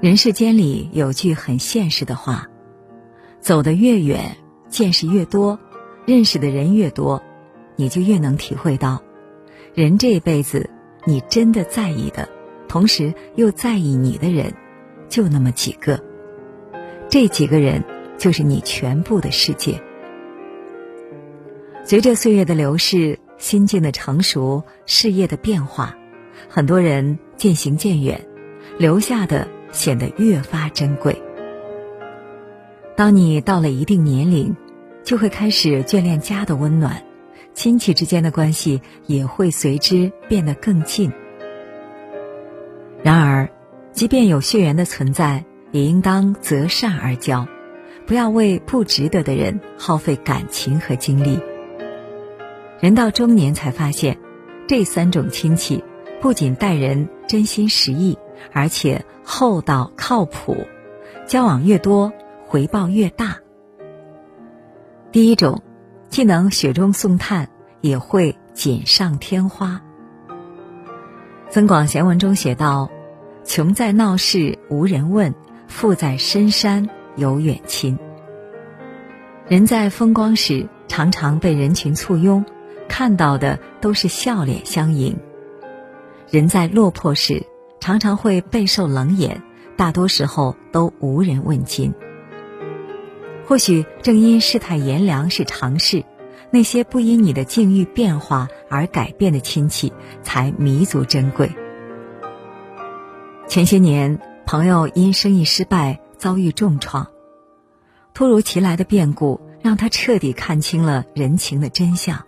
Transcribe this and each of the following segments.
人世间里有句很现实的话：走得越远，见识越多，认识的人越多，你就越能体会到，人这一辈子，你真的在意的，同时又在意你的人，就那么几个。这几个人，就是你全部的世界。随着岁月的流逝，心境的成熟，事业的变化，很多人渐行渐远，留下的。显得越发珍贵。当你到了一定年龄，就会开始眷恋家的温暖，亲戚之间的关系也会随之变得更近。然而，即便有血缘的存在，也应当择善而交，不要为不值得的人耗费感情和精力。人到中年才发现，这三种亲戚不仅待人真心实意。而且厚道靠谱，交往越多，回报越大。第一种，既能雪中送炭，也会锦上添花。《增广贤文》中写道：“穷在闹市无人问，富在深山有远亲。”人在风光时，常常被人群簇拥，看到的都是笑脸相迎；人在落魄时，常常会备受冷眼，大多时候都无人问津。或许正因世态炎凉是常事，那些不因你的境遇变化而改变的亲戚才弥足珍贵。前些年，朋友因生意失败遭遇重创，突如其来的变故让他彻底看清了人情的真相。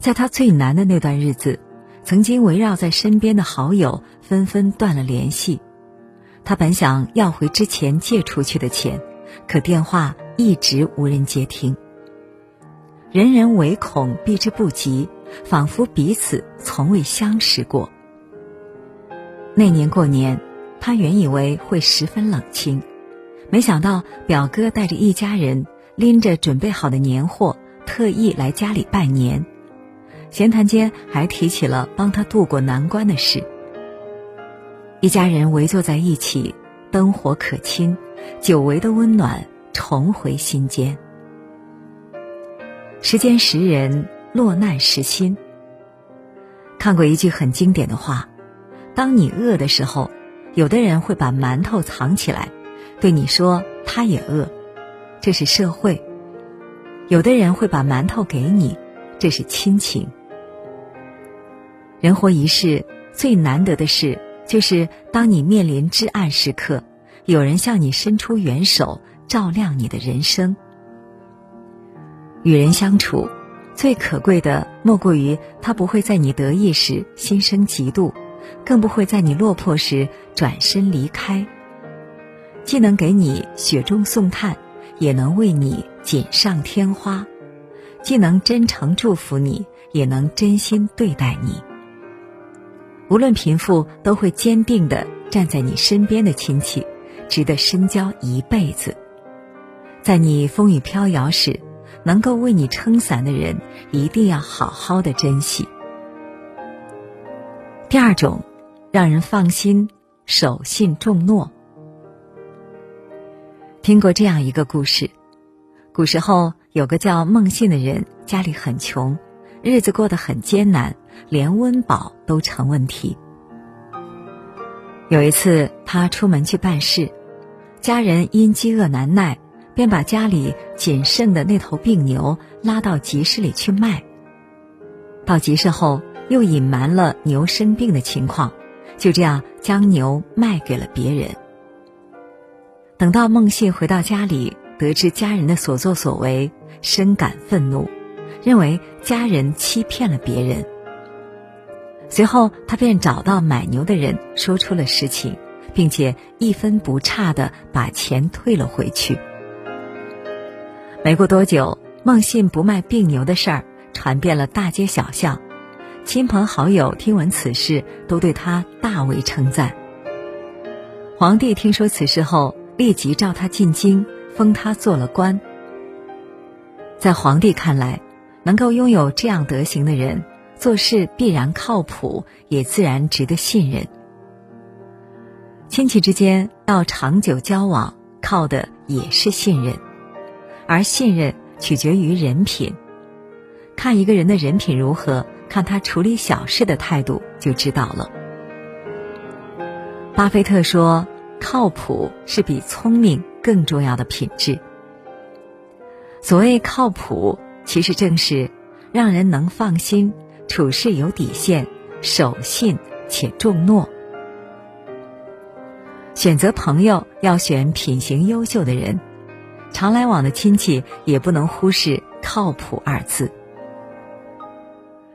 在他最难的那段日子。曾经围绕在身边的好友纷纷断了联系，他本想要回之前借出去的钱，可电话一直无人接听。人人唯恐避之不及，仿佛彼此从未相识过。那年过年，他原以为会十分冷清，没想到表哥带着一家人拎着准备好的年货，特意来家里拜年。闲谈间还提起了帮他渡过难关的事。一家人围坐在一起，灯火可亲，久违的温暖重回心间。时间识人，落难识心。看过一句很经典的话：当你饿的时候，有的人会把馒头藏起来，对你说他也饿，这是社会；有的人会把馒头给你，这是亲情。人活一世，最难得的事就是当你面临至暗时刻，有人向你伸出援手，照亮你的人生。与人相处，最可贵的莫过于他不会在你得意时心生嫉妒，更不会在你落魄时转身离开。既能给你雪中送炭，也能为你锦上添花；既能真诚祝福你，也能真心对待你。无论贫富，都会坚定的站在你身边的亲戚，值得深交一辈子。在你风雨飘摇时，能够为你撑伞的人，一定要好好的珍惜。第二种，让人放心，守信重诺。听过这样一个故事：古时候有个叫孟信的人，家里很穷。日子过得很艰难，连温饱都成问题。有一次，他出门去办事，家人因饥饿难耐，便把家里仅剩的那头病牛拉到集市里去卖。到集市后，又隐瞒了牛生病的情况，就这样将牛卖给了别人。等到孟信回到家里，得知家人的所作所为，深感愤怒。认为家人欺骗了别人，随后他便找到买牛的人，说出了实情，并且一分不差的把钱退了回去。没过多久，孟信不卖病牛的事儿传遍了大街小巷，亲朋好友听闻此事，都对他大为称赞。皇帝听说此事后，立即召他进京，封他做了官。在皇帝看来，能够拥有这样德行的人，做事必然靠谱，也自然值得信任。亲戚之间要长久交往，靠的也是信任，而信任取决于人品。看一个人的人品如何，看他处理小事的态度就知道了。巴菲特说：“靠谱是比聪明更重要的品质。”所谓靠谱，其实正是让人能放心、处事有底线、守信且重诺。选择朋友要选品行优秀的人，常来往的亲戚也不能忽视“靠谱”二字。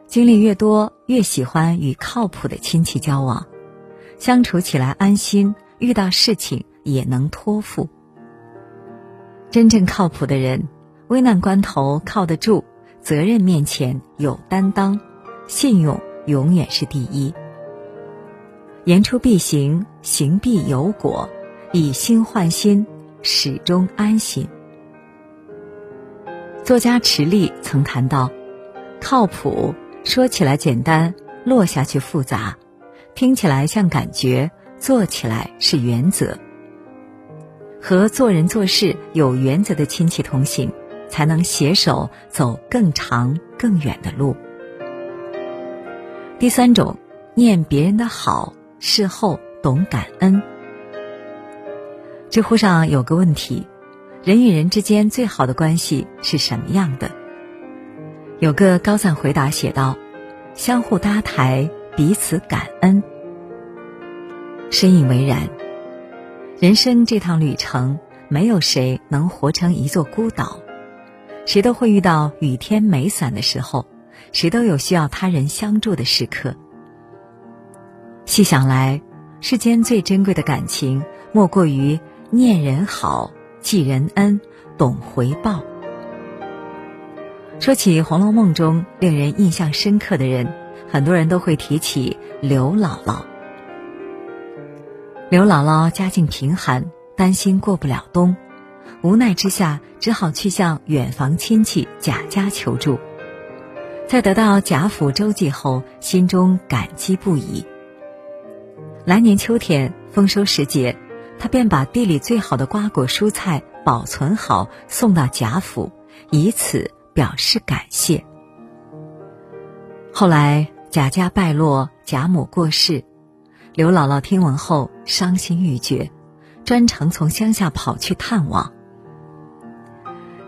经历越多，越喜欢与靠谱的亲戚交往。相处起来安心，遇到事情也能托付。真正靠谱的人，危难关头靠得住，责任面前有担当，信用永远是第一。言出必行，行必有果，以心换心，始终安心。作家池莉曾谈到，靠谱说起来简单，落下去复杂。听起来像感觉，做起来是原则。和做人做事有原则的亲戚同行，才能携手走更长更远的路。第三种，念别人的好，事后懂感恩。知乎上有个问题：人与人之间最好的关系是什么样的？有个高赞回答写道：相互搭台。彼此感恩，深以为然。人生这趟旅程，没有谁能活成一座孤岛，谁都会遇到雨天没伞的时候，谁都有需要他人相助的时刻。细想来，世间最珍贵的感情，莫过于念人好、记人恩、懂回报。说起《红楼梦》中令人印象深刻的人。很多人都会提起刘姥姥。刘姥姥家境贫寒，担心过不了冬，无奈之下只好去向远房亲戚贾家求助。在得到贾府周济后，心中感激不已。来年秋天丰收时节，他便把地里最好的瓜果蔬菜保存好，送到贾府，以此表示感谢。后来。贾家败落，贾母过世，刘姥姥听闻后伤心欲绝，专程从乡下跑去探望。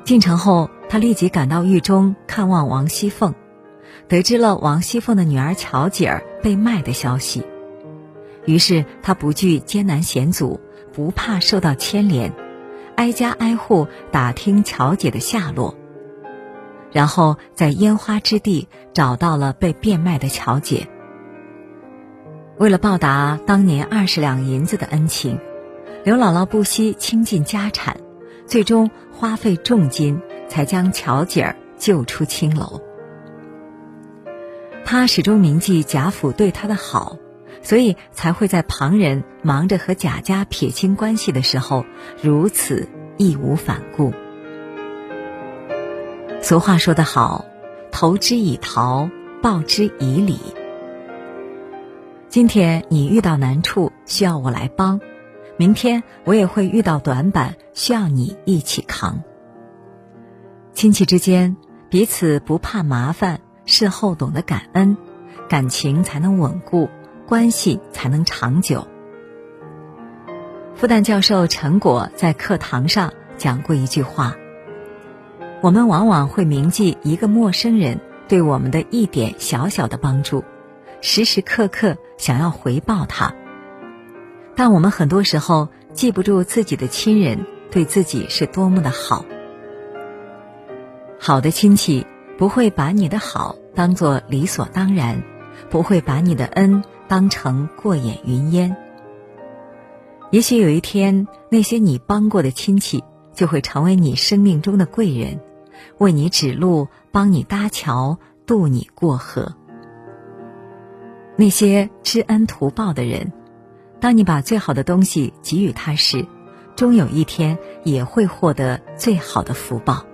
进城后，他立即赶到狱中看望王熙凤，得知了王熙凤的女儿巧姐儿被卖的消息，于是他不惧艰难险阻，不怕受到牵连，挨家挨户打听巧姐的下落。然后在烟花之地找到了被变卖的乔姐。为了报答当年二十两银子的恩情，刘姥姥不惜倾尽家产，最终花费重金才将乔姐儿救出青楼。他始终铭记贾府对他的好，所以才会在旁人忙着和贾家撇清关系的时候，如此义无反顾。俗话说得好，投之以桃，报之以李。今天你遇到难处需要我来帮，明天我也会遇到短板需要你一起扛。亲戚之间彼此不怕麻烦，事后懂得感恩，感情才能稳固，关系才能长久。复旦教授陈果在课堂上讲过一句话。我们往往会铭记一个陌生人对我们的一点小小的帮助，时时刻刻想要回报他。但我们很多时候记不住自己的亲人对自己是多么的好。好的亲戚不会把你的好当做理所当然，不会把你的恩当成过眼云烟。也许有一天，那些你帮过的亲戚就会成为你生命中的贵人。为你指路，帮你搭桥，渡你过河。那些知恩图报的人，当你把最好的东西给予他时，终有一天也会获得最好的福报。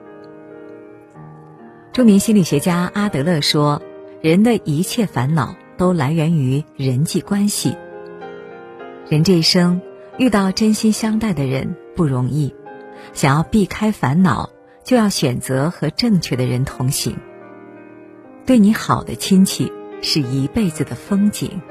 著名心理学家阿德勒说：“人的一切烦恼都来源于人际关系。人这一生遇到真心相待的人不容易，想要避开烦恼，就要选择和正确的人同行。对你好的亲戚是一辈子的风景。